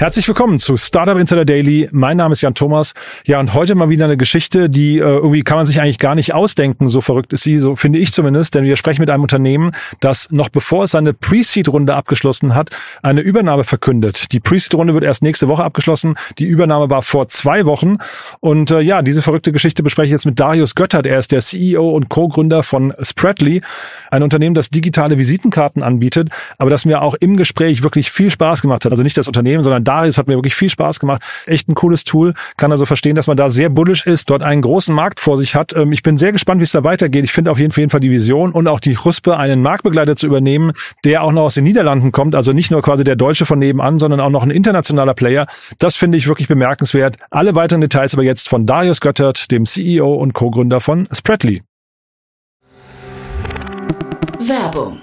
Herzlich willkommen zu Startup Insider Daily. Mein Name ist Jan Thomas. Ja, und heute mal wieder eine Geschichte, die äh, irgendwie kann man sich eigentlich gar nicht ausdenken. So verrückt ist sie, so finde ich zumindest. Denn wir sprechen mit einem Unternehmen, das noch bevor es seine Pre-Seed-Runde abgeschlossen hat, eine Übernahme verkündet. Die Pre-Seed-Runde wird erst nächste Woche abgeschlossen. Die Übernahme war vor zwei Wochen. Und äh, ja, diese verrückte Geschichte bespreche ich jetzt mit Darius Göttert. Er ist der CEO und Co-Gründer von Spreadly, ein Unternehmen, das digitale Visitenkarten anbietet, aber das mir auch im Gespräch wirklich viel Spaß gemacht hat. Also nicht das Unternehmen, sondern Darius hat mir wirklich viel Spaß gemacht. Echt ein cooles Tool. Kann also verstehen, dass man da sehr bullisch ist, dort einen großen Markt vor sich hat. Ähm, ich bin sehr gespannt, wie es da weitergeht. Ich finde auf jeden Fall die Vision und auch die Huspe, einen Marktbegleiter zu übernehmen, der auch noch aus den Niederlanden kommt. Also nicht nur quasi der Deutsche von nebenan, sondern auch noch ein internationaler Player. Das finde ich wirklich bemerkenswert. Alle weiteren Details aber jetzt von Darius Göttert, dem CEO und Co-Gründer von Spreadly. Werbung.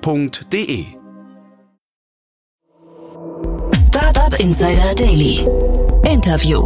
www.startup.de. Startup Insider Daily. Interview.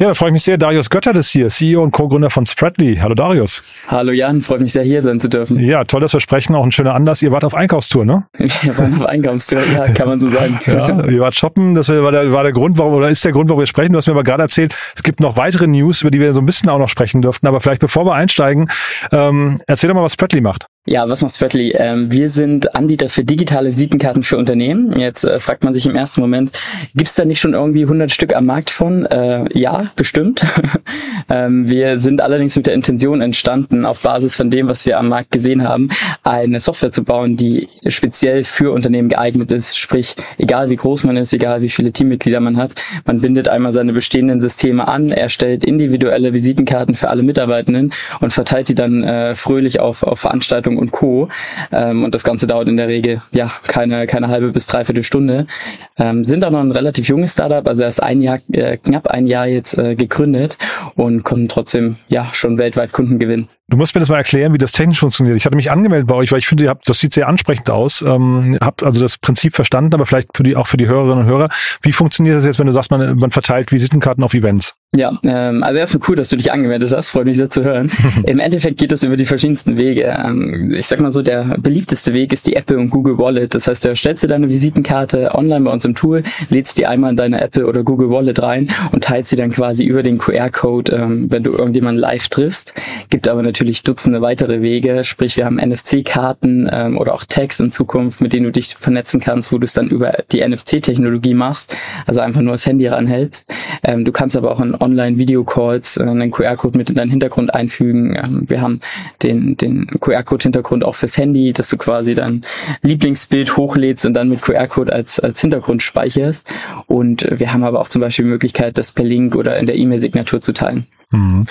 Ja, da freue ich mich sehr. Darius Göttert ist hier, CEO und Co-Gründer von Spreadly. Hallo Darius. Hallo Jan, freut mich sehr hier sein zu dürfen. Ja, tolles Versprechen, auch ein schöner Anlass. Ihr wart auf Einkaufstour, ne? Wir waren auf Einkaufstour, ja, kann man so sagen. Ja, ihr wart shoppen, das war der, war der Grund, warum, oder ist der Grund, warum wir sprechen. Du hast mir aber gerade erzählt, es gibt noch weitere News, über die wir so ein bisschen auch noch sprechen dürften. Aber vielleicht bevor wir einsteigen, ähm, erzähl doch mal, was Spreadly macht. Ja, was macht Spreadly? Ähm, wir sind Anbieter für digitale Visitenkarten für Unternehmen. Jetzt äh, fragt man sich im ersten Moment, gibt's da nicht schon irgendwie 100 Stück am Markt von? Äh, ja, bestimmt. ähm, wir sind allerdings mit der Intention entstanden, auf Basis von dem, was wir am Markt gesehen haben, eine Software zu bauen, die speziell für Unternehmen geeignet ist. Sprich, egal wie groß man ist, egal wie viele Teammitglieder man hat, man bindet einmal seine bestehenden Systeme an, erstellt individuelle Visitenkarten für alle Mitarbeitenden und verteilt die dann äh, fröhlich auf, auf Veranstaltungen und Co. Ähm, und das Ganze dauert in der Regel ja keine, keine halbe bis dreiviertel Stunde. Ähm, sind auch noch ein relativ junges Startup, also erst ein Jahr, äh, knapp ein Jahr jetzt äh, gegründet und konnten trotzdem ja schon weltweit Kunden gewinnen. Du musst mir das mal erklären, wie das technisch funktioniert. Ich hatte mich angemeldet bei euch, weil ich finde, ihr habt, das sieht sehr ansprechend aus. Ähm, habt also das Prinzip verstanden, aber vielleicht für die, auch für die Hörerinnen und Hörer. Wie funktioniert das jetzt, wenn du sagst, man, man verteilt Visitenkarten auf Events? Ja, ähm, also erstmal cool, dass du dich angemeldet hast. Freut mich sehr zu hören. Im Endeffekt geht das über die verschiedensten Wege. Ähm, ich sag mal so, der beliebteste Weg ist die Apple und Google Wallet. Das heißt, du erstellst dir deine Visitenkarte online bei uns im Tool, lädst die einmal in deine Apple oder Google Wallet rein und teilst sie dann quasi über den QR-Code, ähm, wenn du irgendjemanden live triffst. Gibt aber natürlich Dutzende weitere Wege. Sprich, wir haben NFC-Karten ähm, oder auch Tags in Zukunft, mit denen du dich vernetzen kannst, wo du es dann über die NFC-Technologie machst. Also einfach nur das Handy ranhältst. Ähm, du kannst aber auch in Online-Video-Calls äh, einen QR-Code mit in deinen Hintergrund einfügen. Ähm, wir haben den, den QR-Code-Hintergrund auch fürs Handy, dass du quasi dein Lieblingsbild hochlädst und dann mit QR-Code als, als Hintergrund speicherst. Und wir haben aber auch zum Beispiel die Möglichkeit, das per Link oder in der E-Mail-Signatur zu teilen. Mhm.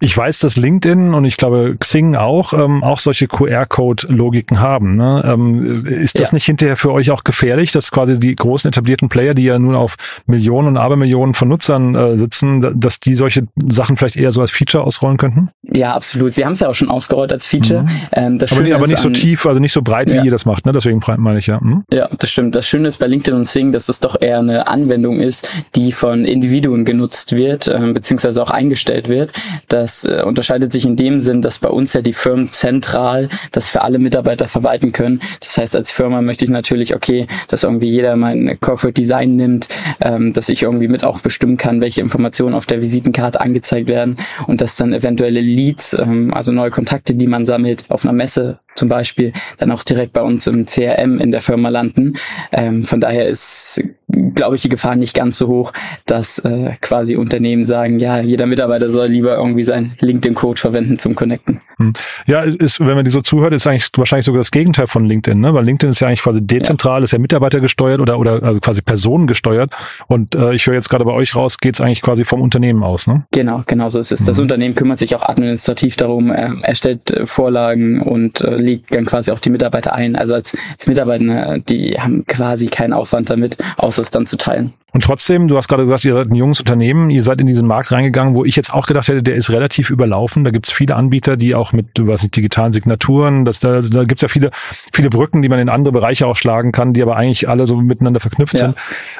Ich weiß, dass LinkedIn und ich glaube Xing auch ähm, auch solche QR-Code-Logiken haben. Ne? Ähm, ist das ja. nicht hinterher für euch auch gefährlich, dass quasi die großen etablierten Player, die ja nun auf Millionen und Abermillionen von Nutzern äh, sitzen, dass die solche Sachen vielleicht eher so als Feature ausrollen könnten? Ja, absolut. Sie haben es ja auch schon ausgerollt als Feature. Mhm. Ähm, das aber, Schöne aber nicht so tief, also nicht so breit, wie ja. ihr das macht. Ne? Deswegen meine ich ja. Mhm. Ja, das stimmt. Das Schöne ist bei LinkedIn und Xing, dass es doch eher eine Anwendung ist, die von Individuen genutzt wird, äh, beziehungsweise auch eingestellt wird. Dass das äh, unterscheidet sich in dem Sinn, dass bei uns ja die Firmen zentral das für alle Mitarbeiter verwalten können. Das heißt, als Firma möchte ich natürlich, okay, dass irgendwie jeder mein Corporate Design nimmt, ähm, dass ich irgendwie mit auch bestimmen kann, welche Informationen auf der Visitenkarte angezeigt werden und dass dann eventuelle Leads, ähm, also neue Kontakte, die man sammelt, auf einer Messe zum Beispiel dann auch direkt bei uns im CRM in der Firma landen. Ähm, von daher ist glaube ich, die Gefahr nicht ganz so hoch, dass äh, quasi Unternehmen sagen, ja, jeder Mitarbeiter soll lieber irgendwie seinen LinkedIn-Code verwenden zum Connecten. Hm. Ja, ist, wenn man die so zuhört, ist eigentlich wahrscheinlich sogar das Gegenteil von LinkedIn, ne? Weil LinkedIn ist ja eigentlich quasi dezentral, ja. ist ja mitarbeitergesteuert oder oder also quasi personengesteuert. Und äh, ich höre jetzt gerade bei euch raus, geht es eigentlich quasi vom Unternehmen aus, ne? Genau, genau so ist es. Das mhm. Unternehmen kümmert sich auch administrativ darum, äh, erstellt äh, Vorlagen und äh, legt dann quasi auch die Mitarbeiter ein. Also als, als Mitarbeiter, die haben quasi keinen Aufwand damit, außer es dann zu teilen. Und trotzdem, du hast gerade gesagt, ihr seid ein junges Unternehmen, ihr seid in diesen Markt reingegangen, wo ich jetzt auch gedacht hätte, der ist relativ überlaufen. Da gibt es viele Anbieter, die auch mit, was nicht, digitalen Signaturen, das, da, da gibt es ja viele, viele Brücken, die man in andere Bereiche auch schlagen kann, die aber eigentlich alle so miteinander verknüpft ja. sind.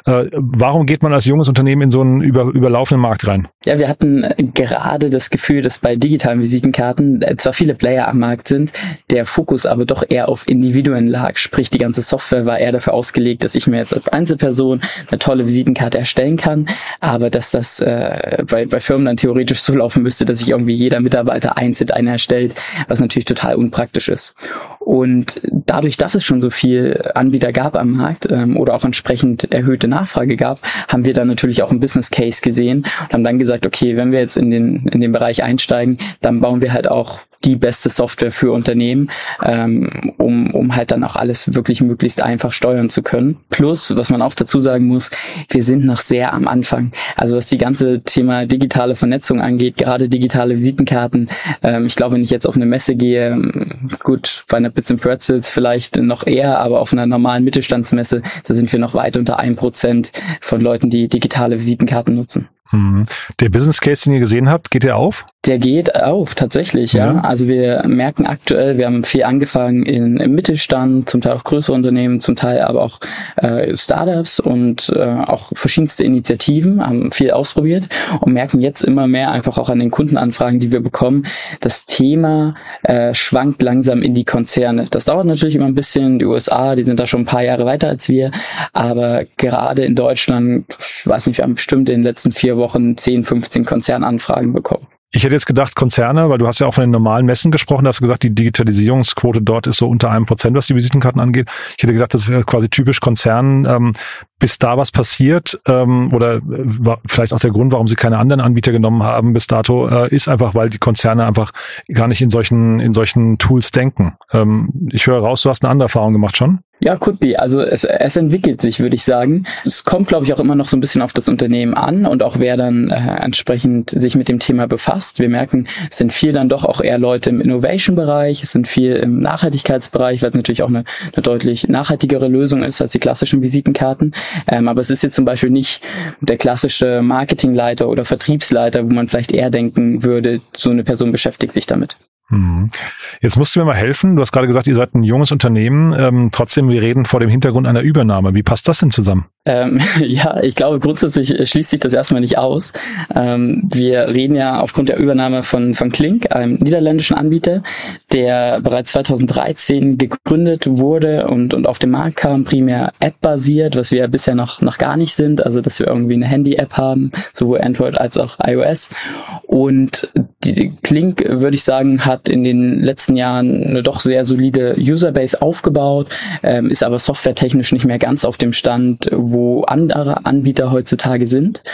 Äh, warum geht man als junges Unternehmen in so einen über, überlaufenden Markt rein? Ja, wir hatten gerade das Gefühl, dass bei digitalen Visitenkarten äh, zwar viele Player am Markt sind, der Fokus aber doch eher auf Individuen lag. Sprich, die ganze Software war eher dafür ausgelegt, dass ich mir jetzt als Einzelperson eine tolle Visitenkarte erstellen kann, aber dass das äh, bei, bei Firmen dann theoretisch so laufen müsste, dass sich irgendwie jeder Mitarbeiter einzeln eine erstellt, was natürlich total unpraktisch ist. Und dadurch, dass es schon so viel Anbieter gab am Markt ähm, oder auch entsprechend erhöhte Nachfrage gab, haben wir dann natürlich auch einen Business Case gesehen und haben dann gesagt, okay, wenn wir jetzt in den, in den Bereich einsteigen, dann bauen wir halt auch die beste Software für Unternehmen, ähm, um, um halt dann auch alles wirklich möglichst einfach steuern zu können. Plus, was man auch dazu sagen muss, wir sind noch sehr am Anfang. Also was die ganze Thema digitale Vernetzung angeht, gerade digitale Visitenkarten. Ähm, ich glaube, wenn ich jetzt auf eine Messe gehe, ähm, gut, bei einer Bits and Pretzels vielleicht noch eher, aber auf einer normalen Mittelstandsmesse, da sind wir noch weit unter ein Prozent von Leuten, die digitale Visitenkarten nutzen. Mhm. Der Business Case, den ihr gesehen habt, geht der auf? Der geht auf, tatsächlich, ja. ja. Also wir merken aktuell, wir haben viel angefangen in, im Mittelstand, zum Teil auch größere Unternehmen, zum Teil aber auch äh, Startups und äh, auch verschiedenste Initiativen, haben viel ausprobiert und merken jetzt immer mehr einfach auch an den Kundenanfragen, die wir bekommen, das Thema äh, schwankt langsam in die Konzerne. Das dauert natürlich immer ein bisschen, die USA, die sind da schon ein paar Jahre weiter als wir, aber gerade in Deutschland, ich weiß nicht, wir haben bestimmt in den letzten vier Wochen 10, 15 Konzernanfragen bekommen. Ich hätte jetzt gedacht Konzerne, weil du hast ja auch von den normalen Messen gesprochen, da hast du gesagt, die Digitalisierungsquote dort ist so unter einem Prozent, was die Visitenkarten angeht. Ich hätte gedacht, das ist quasi typisch Konzern. Ähm, bis da was passiert ähm, oder äh, vielleicht auch der Grund, warum sie keine anderen Anbieter genommen haben bis dato, äh, ist einfach, weil die Konzerne einfach gar nicht in solchen in solchen Tools denken. Ähm, ich höre raus, du hast eine andere Erfahrung gemacht schon. Ja, could be. Also es, es entwickelt sich, würde ich sagen. Es kommt, glaube ich, auch immer noch so ein bisschen auf das Unternehmen an und auch wer dann äh, entsprechend sich mit dem Thema befasst. Wir merken, es sind viel dann doch auch eher Leute im Innovation-Bereich, es sind viel im Nachhaltigkeitsbereich, weil es natürlich auch eine, eine deutlich nachhaltigere Lösung ist als die klassischen Visitenkarten. Ähm, aber es ist jetzt zum Beispiel nicht der klassische Marketingleiter oder Vertriebsleiter, wo man vielleicht eher denken würde, so eine Person beschäftigt sich damit. Mhm. Jetzt musst du mir mal helfen. Du hast gerade gesagt, ihr seid ein junges Unternehmen. Ähm, trotzdem, wir reden vor dem Hintergrund einer Übernahme. Wie passt das denn zusammen? Ähm, ja, ich glaube, grundsätzlich schließt sich das erstmal nicht aus. Ähm, wir reden ja aufgrund der Übernahme von, von Klink, einem niederländischen Anbieter, der bereits 2013 gegründet wurde und, und auf den Markt kam, primär App-basiert, was wir ja bisher noch, noch gar nicht sind. Also, dass wir irgendwie eine Handy-App haben, sowohl Android als auch iOS. Und die, Klink, würde ich sagen, hat in den letzten Jahren eine doch sehr solide Userbase aufgebaut, ähm, ist aber softwaretechnisch nicht mehr ganz auf dem Stand, wo andere Anbieter heutzutage sind.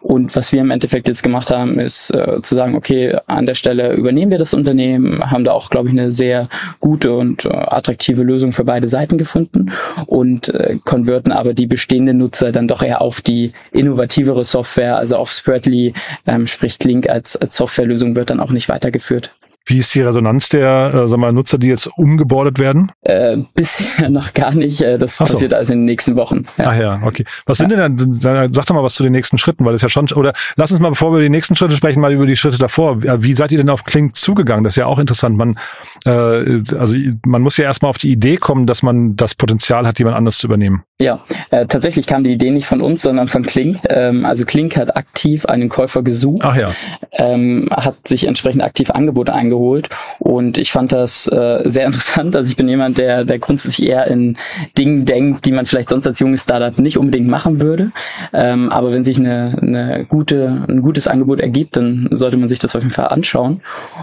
Und was wir im Endeffekt jetzt gemacht haben, ist äh, zu sagen, okay, an der Stelle übernehmen wir das Unternehmen, haben da auch, glaube ich, eine sehr gute und äh, attraktive Lösung für beide Seiten gefunden und äh, konverten aber die bestehenden Nutzer dann doch eher auf die innovativere Software, also auf Spreadly, ähm, sprich Link als, als Softwarelösung wird dann auch nicht weitergeführt. Wie ist die Resonanz der äh, sag mal, Nutzer, die jetzt umgebordet werden? Äh, bisher noch gar nicht. Äh, das so. passiert also in den nächsten Wochen. Ja. Ach ja, okay. Was ja. sind denn dann, sag doch mal was zu den nächsten Schritten, weil das ja schon, oder lass uns mal, bevor wir über die nächsten Schritte sprechen, mal über die Schritte davor. Wie seid ihr denn auf Klink zugegangen? Das ist ja auch interessant. Man, äh, also man muss ja erstmal auf die Idee kommen, dass man das Potenzial hat, jemand anders zu übernehmen. Ja, äh, tatsächlich kam die Idee nicht von uns, sondern von Klink. Ähm, also Klink hat aktiv einen Käufer gesucht. Ach ja. Ähm, hat sich entsprechend aktiv Angebote eingeholt und ich fand das äh, sehr interessant. Also ich bin jemand, der, der grundsätzlich eher in Dingen denkt, die man vielleicht sonst als junges Startup nicht unbedingt machen würde. Ähm, aber wenn sich eine, eine gute, ein gutes Angebot ergibt, dann sollte man sich das auf jeden Fall anschauen.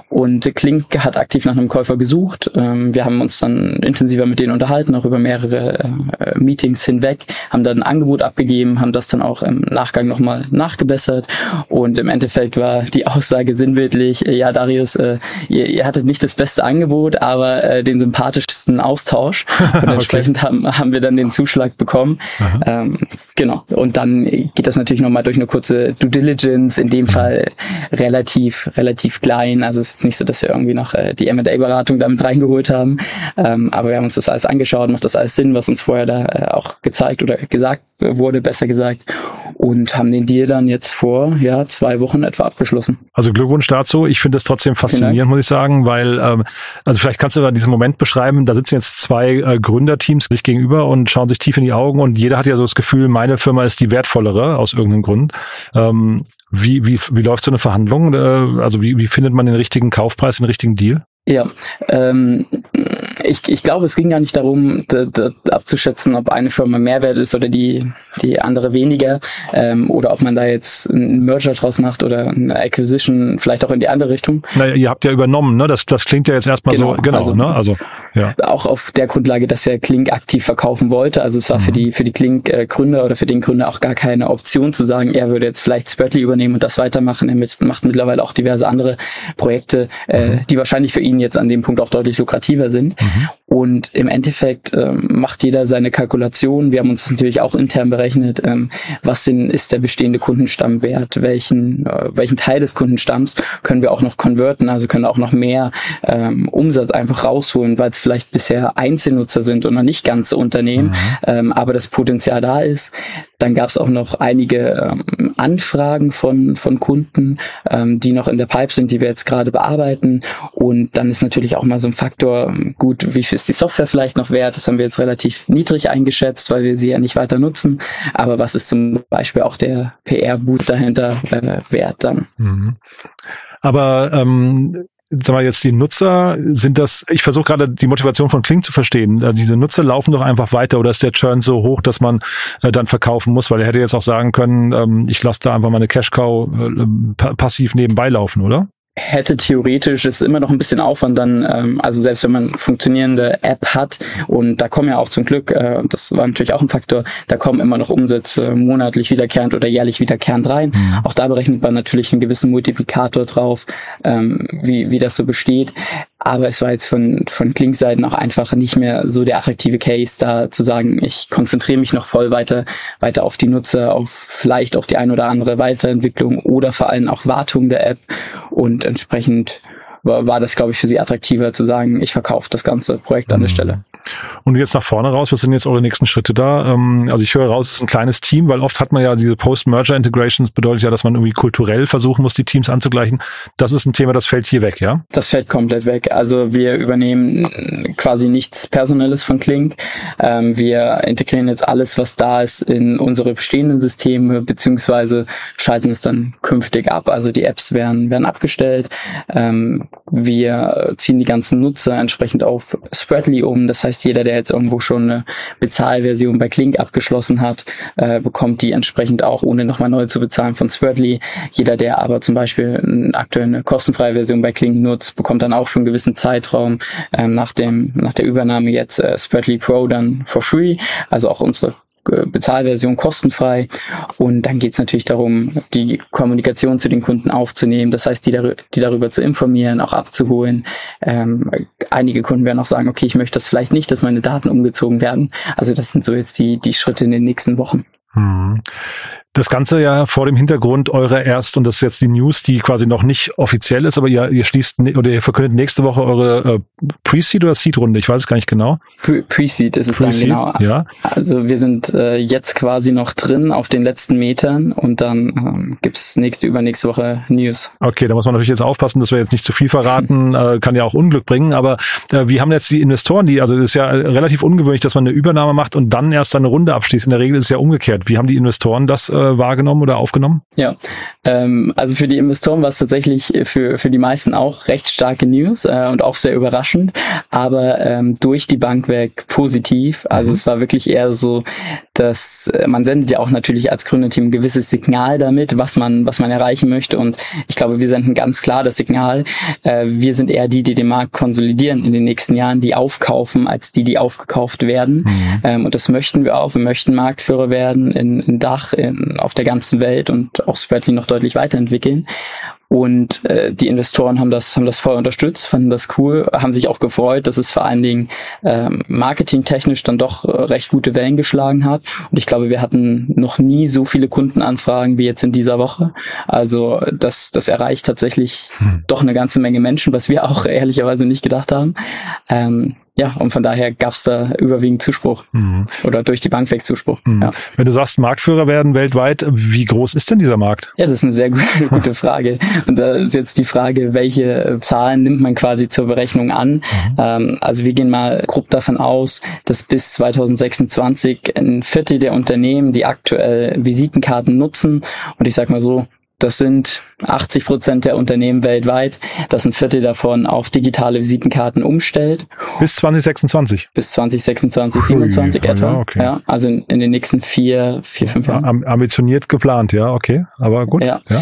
Und Klink hat aktiv nach einem Käufer gesucht. Ähm, wir haben uns dann intensiver mit denen unterhalten, auch über mehrere äh, Meetings hinweg, haben dann ein Angebot abgegeben, haben das dann auch im Nachgang nochmal nachgebessert. Und im Endeffekt war die Aussage sinnbildlich, äh, ja, Darius, äh, ihr, ihr hattet nicht das beste Angebot, aber äh, den sympathischsten Austausch. Und entsprechend okay. haben, haben wir dann den Zuschlag bekommen. Ähm, genau. Und dann geht das natürlich nochmal durch eine kurze Due Diligence, in dem. Fall relativ, relativ klein. Also es ist nicht so, dass wir irgendwie noch äh, die M&A-Beratung damit reingeholt haben. Ähm, aber wir haben uns das alles angeschaut, macht das alles Sinn, was uns vorher da äh, auch gezeigt oder gesagt wurde, besser gesagt. Und haben den Deal dann jetzt vor ja zwei Wochen etwa abgeschlossen. Also Glückwunsch dazu. Ich finde das trotzdem faszinierend, muss ich sagen, weil ähm, also vielleicht kannst du da diesen Moment beschreiben. Da sitzen jetzt zwei äh, Gründerteams sich gegenüber und schauen sich tief in die Augen und jeder hat ja so das Gefühl, meine Firma ist die wertvollere aus irgendeinem Grund. Ähm, wie, wie, wie läuft so eine Verhandlung? Äh, also wie, wie findet man den richtigen Kaufpreis, den richtigen Deal? Ja, ähm, ich, ich glaube, es ging gar nicht darum, abzuschätzen, ob eine Firma mehr wert ist oder die, die andere weniger, ähm, oder ob man da jetzt einen Merger draus macht oder eine Acquisition, vielleicht auch in die andere Richtung. Naja, ihr habt ja übernommen, ne? Das, das klingt ja jetzt erstmal genau, so, genau, also, ne? Also, ja. Auch auf der Grundlage, dass er Klink aktiv verkaufen wollte. Also es war mhm. für die, für die Klink-Gründer oder für den Gründer auch gar keine Option zu sagen, er würde jetzt vielleicht Spreadly übernehmen und das weitermachen. Er macht mittlerweile auch diverse andere Projekte, äh, mhm. äh, die wahrscheinlich für ihn jetzt an dem Punkt auch deutlich lukrativer sind. Mhm. Und im Endeffekt ähm, macht jeder seine Kalkulation. Wir haben uns das natürlich auch intern berechnet. Ähm, was denn ist der bestehende Kundenstamm wert? Welchen, äh, welchen Teil des Kundenstamms können wir auch noch konverten? Also können auch noch mehr ähm, Umsatz einfach rausholen, weil es vielleicht bisher Einzelnutzer sind und noch nicht ganze Unternehmen, mhm. ähm, aber das Potenzial da ist. Dann gab es auch noch einige ähm, Anfragen von, von Kunden, ähm, die noch in der Pipe sind, die wir jetzt gerade bearbeiten. Und dann ist natürlich auch mal so ein Faktor, gut, wie viel ist die Software vielleicht noch wert? Das haben wir jetzt relativ niedrig eingeschätzt, weil wir sie ja nicht weiter nutzen. Aber was ist zum Beispiel auch der PR-Boost dahinter äh, wert dann? Mhm. Aber ähm, sag mal jetzt die Nutzer, sind das, ich versuche gerade die Motivation von Kling zu verstehen. Also diese Nutzer laufen doch einfach weiter oder ist der Churn so hoch, dass man äh, dann verkaufen muss? Weil er hätte jetzt auch sagen können, ähm, ich lasse da einfach meine Cash-Cow äh, passiv nebenbei laufen, oder? Hätte theoretisch ist immer noch ein bisschen Aufwand dann, ähm, also selbst wenn man funktionierende App hat und da kommen ja auch zum Glück, äh, das war natürlich auch ein Faktor, da kommen immer noch Umsätze monatlich wiederkehrend oder jährlich wiederkehrend rein. Mhm. Auch da berechnet man natürlich einen gewissen Multiplikator drauf, ähm, wie, wie das so besteht. Aber es war jetzt von, von Klinkseiten auch einfach nicht mehr so der attraktive Case, da zu sagen, ich konzentriere mich noch voll weiter, weiter auf die Nutzer, auf vielleicht auch die ein oder andere Weiterentwicklung oder vor allem auch Wartung der App und entsprechend war, war das, glaube ich, für sie attraktiver zu sagen, ich verkaufe das ganze Projekt an der mhm. Stelle. Und jetzt nach vorne raus, was sind jetzt eure nächsten Schritte da? Ähm, also ich höre raus, es ist ein kleines Team, weil oft hat man ja diese Post-Merger-Integrations, bedeutet ja, dass man irgendwie kulturell versuchen muss, die Teams anzugleichen. Das ist ein Thema, das fällt hier weg, ja? Das fällt komplett weg. Also wir übernehmen quasi nichts Personelles von Klink. Ähm, wir integrieren jetzt alles, was da ist, in unsere bestehenden Systeme, beziehungsweise schalten es dann künftig ab. Also die Apps werden, werden abgestellt. Wir ziehen die ganzen Nutzer entsprechend auf Spreadly um. Das heißt, jeder, der jetzt irgendwo schon eine Bezahlversion bei Klink abgeschlossen hat, äh, bekommt die entsprechend auch, ohne nochmal neu zu bezahlen von Spreadly. Jeder, der aber zum Beispiel aktuell eine kostenfreie Version bei Klink nutzt, bekommt dann auch für einen gewissen Zeitraum ähm, nach dem nach der Übernahme jetzt äh, Spreadly Pro dann for free. Also auch unsere Bezahlversion kostenfrei. Und dann geht es natürlich darum, die Kommunikation zu den Kunden aufzunehmen. Das heißt, die, dar die darüber zu informieren, auch abzuholen. Ähm, einige Kunden werden auch sagen, okay, ich möchte das vielleicht nicht, dass meine Daten umgezogen werden. Also das sind so jetzt die, die Schritte in den nächsten Wochen. Hm. Das Ganze ja vor dem Hintergrund eurer erst, und das ist jetzt die News, die quasi noch nicht offiziell ist, aber ihr, ihr schließt oder ihr verkündet nächste Woche eure äh, Pre-Seed oder Seed-Runde, ich weiß es gar nicht genau. Pre-Seed ist es Pre dann genau. Ja. Also wir sind äh, jetzt quasi noch drin auf den letzten Metern und dann ähm, gibt's nächste, übernächste Woche News. Okay, da muss man natürlich jetzt aufpassen, dass wir jetzt nicht zu viel verraten, äh, kann ja auch Unglück bringen, aber äh, wie haben jetzt die Investoren, die, also das ist ja relativ ungewöhnlich, dass man eine Übernahme macht und dann erst eine Runde abschließt. In der Regel ist es ja umgekehrt. Wie haben die Investoren das äh, äh, wahrgenommen oder aufgenommen? Ja, ähm, also für die Investoren war es tatsächlich für, für die meisten auch recht starke News äh, und auch sehr überraschend, aber ähm, durch die Bank weg positiv. Also mhm. es war wirklich eher so, dass äh, man sendet ja auch natürlich als Gründerteam ein gewisses Signal damit, was man, was man erreichen möchte. Und ich glaube, wir senden ganz klar das Signal, äh, wir sind eher die, die den Markt konsolidieren in den nächsten Jahren, die aufkaufen, als die, die aufgekauft werden. Mhm. Ähm, und das möchten wir auch. Wir möchten Marktführer werden in, in Dach, in, auf der ganzen Welt und auch Spreadly noch deutlich weiterentwickeln. Und äh, die Investoren haben das, haben das voll unterstützt, fanden das cool, haben sich auch gefreut, dass es vor allen Dingen ähm, marketingtechnisch dann doch äh, recht gute Wellen geschlagen hat. Und ich glaube, wir hatten noch nie so viele Kundenanfragen wie jetzt in dieser Woche. Also das, das erreicht tatsächlich hm. doch eine ganze Menge Menschen, was wir auch ehrlicherweise nicht gedacht haben. Ähm, ja, und von daher gab es da überwiegend Zuspruch mhm. oder durch die Bank weg Zuspruch. Mhm. Ja. Wenn du sagst, Marktführer werden weltweit, wie groß ist denn dieser Markt? Ja, das ist eine sehr gute Frage. Und da ist jetzt die Frage, welche Zahlen nimmt man quasi zur Berechnung an? Mhm. Ähm, also wir gehen mal grob davon aus, dass bis 2026 ein Viertel der Unternehmen, die aktuell Visitenkarten nutzen, und ich sag mal so, das sind 80 Prozent der Unternehmen weltweit, dass ein Viertel davon auf digitale Visitenkarten umstellt. Bis 2026? Bis 2026, 27 etwa. Ja, okay. ja, also in, in, den nächsten vier, vier, fünf Jahren. Ambitioniert geplant, ja, okay. Aber gut. Ja. ja.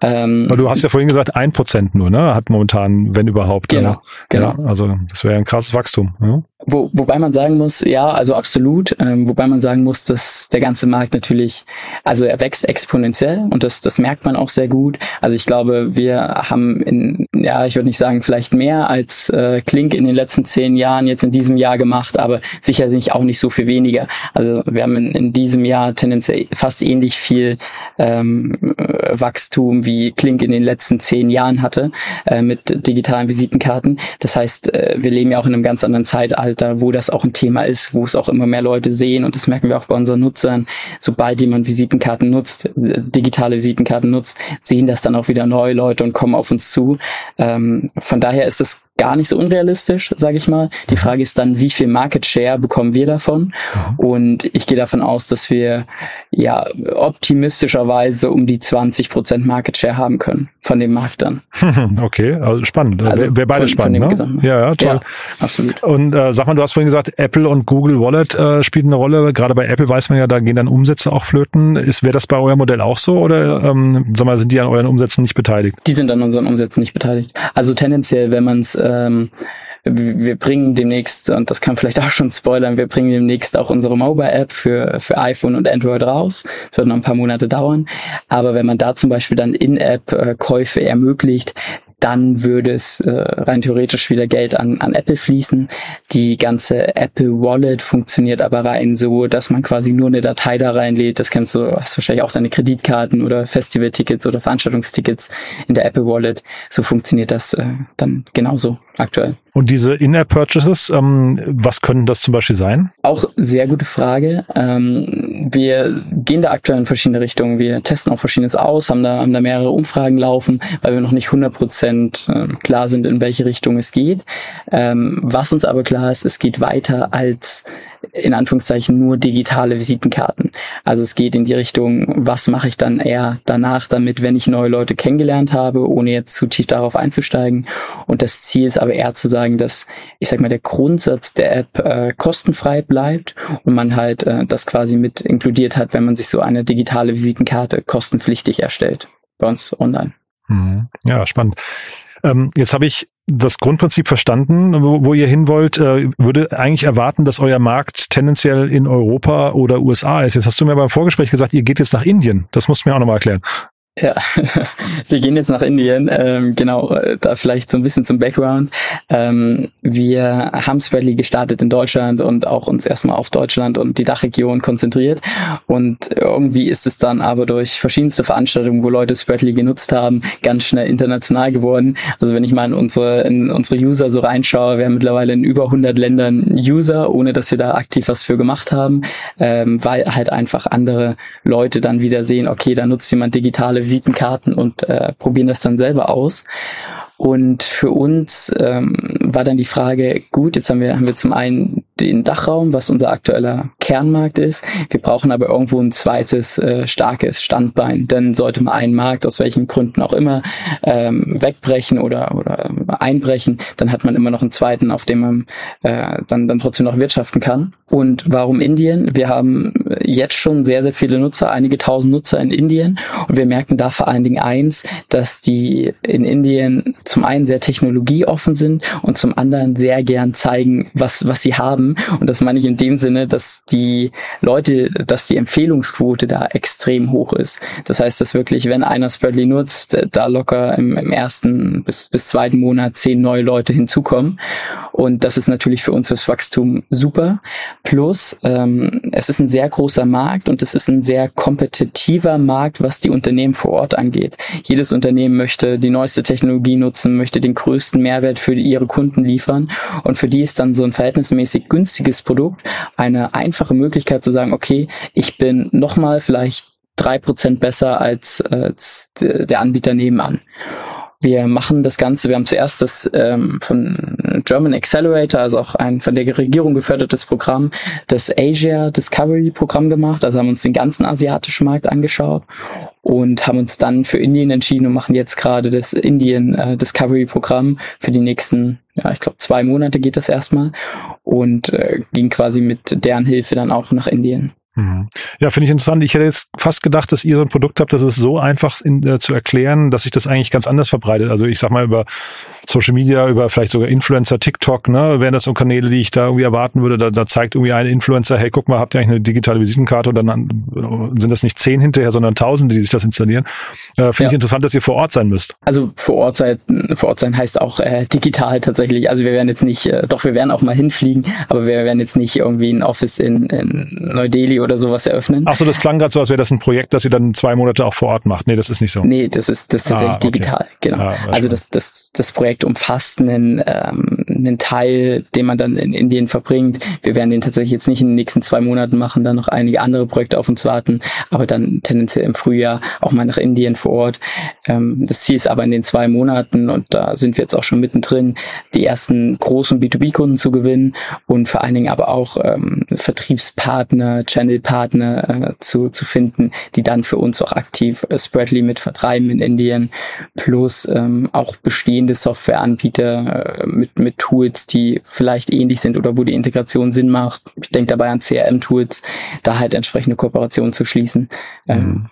Ähm, du hast ja vorhin gesagt, ein Prozent nur, ne? Hat momentan, wenn überhaupt. Genau. genau. Ja, also das wäre ein krasses Wachstum. Ja? Wo, wobei man sagen muss, ja, also absolut, ähm, wobei man sagen muss, dass der ganze Markt natürlich, also er wächst exponentiell und das, das merkt man auch sehr gut. Also ich glaube, wir haben in, ja, ich würde nicht sagen, vielleicht mehr als äh, Klink in den letzten zehn Jahren jetzt in diesem Jahr gemacht, aber sicherlich auch nicht so viel weniger. Also wir haben in, in diesem Jahr tendenziell fast ähnlich viel ähm, Wachstum wie Klink in den letzten zehn Jahren hatte äh, mit digitalen Visitenkarten. Das heißt, äh, wir leben ja auch in einem ganz anderen Zeitalter Zeitalter, wo das auch ein Thema ist, wo es auch immer mehr Leute sehen und das merken wir auch bei unseren Nutzern. Sobald jemand Visitenkarten nutzt, digitale Visitenkarten nutzt, sehen das dann auch wieder neue Leute und kommen auf uns zu. Ähm, von daher ist es gar nicht so unrealistisch, sage ich mal. Die Frage ist dann, wie viel Market Share bekommen wir davon? Mhm. Und ich gehe davon aus, dass wir ja optimistischerweise um die 20 Prozent Market Share haben können von dem Markt dann. Okay, also spannend. Also Wäre beides spannend, ne? Ja, ja, toll. Ja, absolut. Und äh, sag mal, du hast vorhin gesagt, Apple und Google Wallet äh, spielen eine Rolle. Gerade bei Apple weiß man ja, da gehen dann Umsätze auch flöten. Ist wäre das bei eurem Modell auch so oder ähm, sag mal, sind die an euren Umsätzen nicht beteiligt? Die sind an unseren Umsätzen nicht beteiligt. Also tendenziell, wenn man es ähm, wir bringen demnächst, und das kann vielleicht auch schon spoilern, wir bringen demnächst auch unsere Mobile-App für, für iPhone und Android raus. Das wird noch ein paar Monate dauern. Aber wenn man da zum Beispiel dann In-App-Käufe ermöglicht, dann würde es äh, rein theoretisch wieder Geld an, an Apple fließen. Die ganze Apple Wallet funktioniert aber rein so, dass man quasi nur eine Datei da reinlädt. Das kennst du, hast wahrscheinlich auch deine Kreditkarten oder Festival-Tickets oder Veranstaltungstickets in der Apple Wallet. So funktioniert das äh, dann genauso aktuell. Und diese In-App-Purchases, ähm, was können das zum Beispiel sein? Auch sehr gute Frage. Ähm, wir gehen da aktuell in verschiedene Richtungen. Wir testen auch Verschiedenes aus, haben da, haben da mehrere Umfragen laufen, weil wir noch nicht 100 Prozent ähm, klar sind, in welche Richtung es geht. Ähm, was uns aber klar ist, es geht weiter als in Anführungszeichen nur digitale Visitenkarten. Also es geht in die Richtung, was mache ich dann eher danach damit, wenn ich neue Leute kennengelernt habe, ohne jetzt zu tief darauf einzusteigen. Und das Ziel ist aber eher zu sagen, dass, ich sag mal, der Grundsatz der App äh, kostenfrei bleibt und man halt äh, das quasi mit inkludiert hat, wenn man sich so eine digitale Visitenkarte kostenpflichtig erstellt. Bei uns online. Mhm. Ja, spannend. Ähm, jetzt habe ich das Grundprinzip verstanden, wo, wo ihr hin wollt, äh, würde eigentlich erwarten, dass euer Markt tendenziell in Europa oder USA ist. Jetzt hast du mir beim Vorgespräch gesagt, ihr geht jetzt nach Indien. Das musst du mir auch nochmal erklären. Ja, wir gehen jetzt nach Indien. Ähm, genau, da vielleicht so ein bisschen zum Background. Ähm, wir haben Spreadly gestartet in Deutschland und auch uns erstmal auf Deutschland und die Dachregion konzentriert. Und irgendwie ist es dann aber durch verschiedenste Veranstaltungen, wo Leute Spreadly genutzt haben, ganz schnell international geworden. Also wenn ich mal in unsere, in unsere User so reinschaue, wir haben mittlerweile in über 100 Ländern User, ohne dass wir da aktiv was für gemacht haben, ähm, weil halt einfach andere Leute dann wieder sehen, okay, da nutzt jemand digitale Visitenkarten und äh, probieren das dann selber aus. Und für uns ähm, war dann die Frage, gut, jetzt haben wir, haben wir zum einen den Dachraum, was unser aktueller Kernmarkt ist. Wir brauchen aber irgendwo ein zweites äh, starkes Standbein. Denn sollte man einen Markt aus welchen Gründen auch immer ähm, wegbrechen oder, oder einbrechen, dann hat man immer noch einen zweiten, auf dem man äh, dann, dann trotzdem noch wirtschaften kann. Und warum Indien? Wir haben jetzt schon sehr, sehr viele Nutzer, einige tausend Nutzer in Indien. Und wir merken da vor allen Dingen eins, dass die in Indien zum einen sehr technologieoffen sind und zum anderen sehr gern zeigen, was, was sie haben. Und das meine ich in dem Sinne, dass die Leute, dass die Empfehlungsquote da extrem hoch ist. Das heißt, dass wirklich, wenn einer Spreadly nutzt, da locker im, im ersten bis, bis zweiten Monat zehn neue Leute hinzukommen. Und das ist natürlich für uns fürs Wachstum super. Plus, ähm, es ist ein sehr großer Markt und es ist ein sehr kompetitiver Markt, was die Unternehmen vor Ort angeht. Jedes Unternehmen möchte die neueste Technologie nutzen, möchte den größten Mehrwert für ihre Kunden liefern. Und für die ist dann so ein verhältnismäßig günstiges Produkt eine einfache Möglichkeit zu sagen, okay, ich bin nochmal vielleicht drei Prozent besser als, als der Anbieter nebenan. Wir machen das Ganze, wir haben zuerst das ähm, von German Accelerator, also auch ein von der Regierung gefördertes Programm, das Asia Discovery Programm gemacht, also haben uns den ganzen asiatischen Markt angeschaut und haben uns dann für Indien entschieden und machen jetzt gerade das Indien äh, Discovery Programm für die nächsten, ja, ich glaube zwei Monate geht das erstmal und äh, ging quasi mit deren Hilfe dann auch nach Indien. Mhm. Ja, finde ich interessant. Ich hätte jetzt fast gedacht, dass ihr so ein Produkt habt, das ist so einfach in, äh, zu erklären, dass sich das eigentlich ganz anders verbreitet. Also ich sag mal über Social Media, über vielleicht sogar Influencer, TikTok, ne, wären das so Kanäle, die ich da irgendwie erwarten würde. Da, da zeigt irgendwie ein Influencer, hey, guck mal, habt ihr eigentlich eine digitale Visitenkarte und dann sind das nicht zehn hinterher, sondern Tausende, die sich das installieren. Äh, finde ja. ich interessant, dass ihr vor Ort sein müsst. Also vor Ort sein, vor Ort sein heißt auch äh, digital tatsächlich. Also wir werden jetzt nicht, äh, doch wir werden auch mal hinfliegen, aber wir werden jetzt nicht irgendwie ein Office in, in Neu-Delhi oder sowas eröffnen. Ach so, das klang gerade so, als wäre das ein Projekt, das ihr dann zwei Monate auch vor Ort macht. Nee, das ist nicht so. Nee, das ist, das ist tatsächlich ah, okay. digital, genau. Ah, also das, das, das Projekt umfasst einen, ähm, einen Teil, den man dann in Indien verbringt. Wir werden den tatsächlich jetzt nicht in den nächsten zwei Monaten machen, dann noch einige andere Projekte auf uns warten, aber dann tendenziell im Frühjahr auch mal nach Indien vor Ort. Ähm, das Ziel ist aber in den zwei Monaten und da sind wir jetzt auch schon mittendrin, die ersten großen B2B-Kunden zu gewinnen und vor allen Dingen aber auch ähm, Vertriebspartner, Channelpartner äh, zu, zu finden, die dann für uns auch aktiv äh, Spreadly mit vertreiben in Indien, plus ähm, auch bestehende Softwareanbieter äh, mit, mit Tools, die vielleicht ähnlich sind oder wo die Integration Sinn macht. Ich denke dabei an CRM-Tools, da halt entsprechende Kooperationen zu schließen. Ähm, mhm.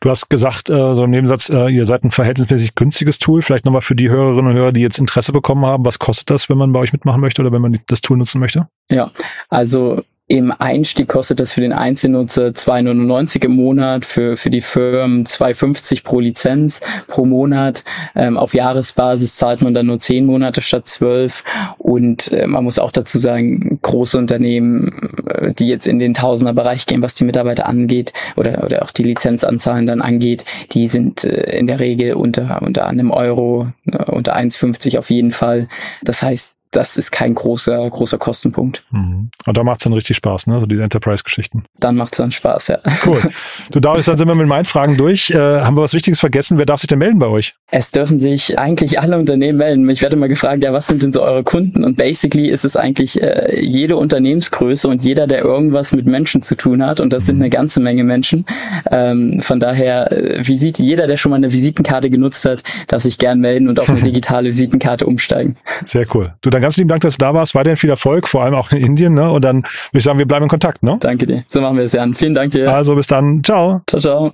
Du hast gesagt, äh, so im Nebensatz, äh, ihr seid ein verhältnismäßig günstiges Tool. Vielleicht nochmal für die Hörerinnen und Hörer, die jetzt Interesse bekommen haben. Was kostet das, wenn man bei euch mitmachen möchte oder wenn man das Tool nutzen möchte? Ja, also im Einstieg kostet das für den Einzelnutzer 2,99 im Monat, für, für die Firmen 2,50 pro Lizenz pro Monat. Ähm, auf Jahresbasis zahlt man dann nur 10 Monate statt 12. Und äh, man muss auch dazu sagen, große Unternehmen, äh, die jetzt in den Tausenderbereich gehen, was die Mitarbeiter angeht oder, oder auch die Lizenzanzahlen dann angeht, die sind äh, in der Regel unter, unter einem Euro, äh, unter 1,50 auf jeden Fall. Das heißt, das ist kein großer, großer Kostenpunkt. Mhm. Und da macht es dann richtig Spaß, ne? So diese Enterprise-Geschichten. Dann macht es dann Spaß, ja. Cool. Du darfst, dann sind wir mit meinen Fragen durch. Äh, haben wir was Wichtiges vergessen? Wer darf sich denn melden bei euch? Es dürfen sich eigentlich alle Unternehmen melden. Ich werde mal gefragt, ja, was sind denn so eure Kunden? Und basically ist es eigentlich äh, jede Unternehmensgröße und jeder, der irgendwas mit Menschen zu tun hat. Und das mhm. sind eine ganze Menge Menschen. Ähm, von daher, äh, Visit, jeder, der schon mal eine Visitenkarte genutzt hat, darf sich gern melden und auf eine digitale Visitenkarte umsteigen. Sehr cool. Du, dann ganz lieben Dank, dass du da warst. Weiterhin viel Erfolg, vor allem auch in Indien. Ne? Und dann würde ich sagen, wir bleiben in Kontakt. Ne? Danke dir. So machen wir es, Jan. Vielen Dank dir. Also bis dann. Ciao. Ciao, ciao.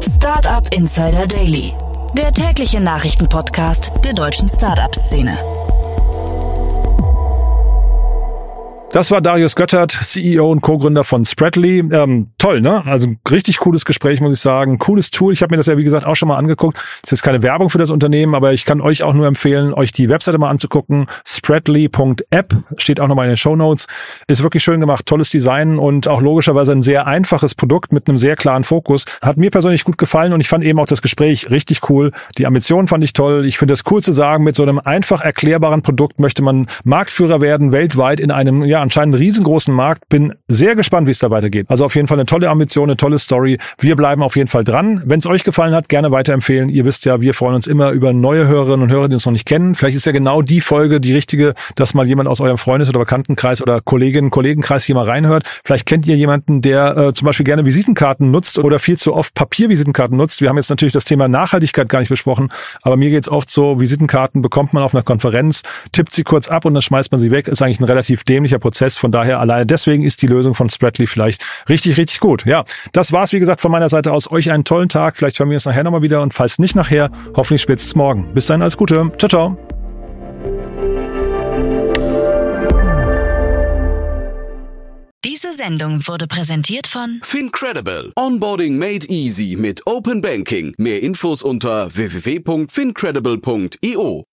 Startup Insider Daily, der tägliche Nachrichtenpodcast der deutschen Startup-Szene. Das war Darius Göttert, CEO und Co-Gründer von Spreadly. Ähm, toll, ne? Also richtig cooles Gespräch, muss ich sagen. Cooles Tool. Ich habe mir das ja, wie gesagt, auch schon mal angeguckt. Das ist keine Werbung für das Unternehmen, aber ich kann euch auch nur empfehlen, euch die Webseite mal anzugucken. Spreadly.app steht auch nochmal in den Show Notes. Ist wirklich schön gemacht, tolles Design und auch logischerweise ein sehr einfaches Produkt mit einem sehr klaren Fokus. Hat mir persönlich gut gefallen und ich fand eben auch das Gespräch richtig cool. Die Ambitionen fand ich toll. Ich finde es cool zu sagen, mit so einem einfach erklärbaren Produkt möchte man Marktführer werden weltweit in einem, ja, anscheinend einen riesengroßen Markt. Bin sehr gespannt, wie es da weitergeht. Also auf jeden Fall eine tolle Ambition, eine tolle Story. Wir bleiben auf jeden Fall dran. Wenn es euch gefallen hat, gerne weiterempfehlen. Ihr wisst ja, wir freuen uns immer über neue Hörerinnen und Hörer, die uns noch nicht kennen. Vielleicht ist ja genau die Folge die richtige, dass mal jemand aus eurem Freundes- oder Bekanntenkreis oder Kolleginnen, Kollegenkreis hier mal reinhört. Vielleicht kennt ihr jemanden, der äh, zum Beispiel gerne Visitenkarten nutzt oder viel zu oft Papiervisitenkarten nutzt. Wir haben jetzt natürlich das Thema Nachhaltigkeit gar nicht besprochen, aber mir geht's oft so, Visitenkarten bekommt man auf einer Konferenz, tippt sie kurz ab und dann schmeißt man sie weg. Ist eigentlich ein relativ dämlicher Prozess. Von daher alleine deswegen ist die Lösung von Spreadly vielleicht richtig, richtig gut. Ja, das war's wie gesagt von meiner Seite aus. Euch einen tollen Tag. Vielleicht hören wir uns nachher nochmal wieder und falls nicht nachher, hoffentlich spätestens morgen. Bis dahin alles Gute. Ciao, ciao. Diese Sendung wurde präsentiert von Fincredible. Onboarding made easy mit Open Banking. Mehr Infos unter www.fincredible.io.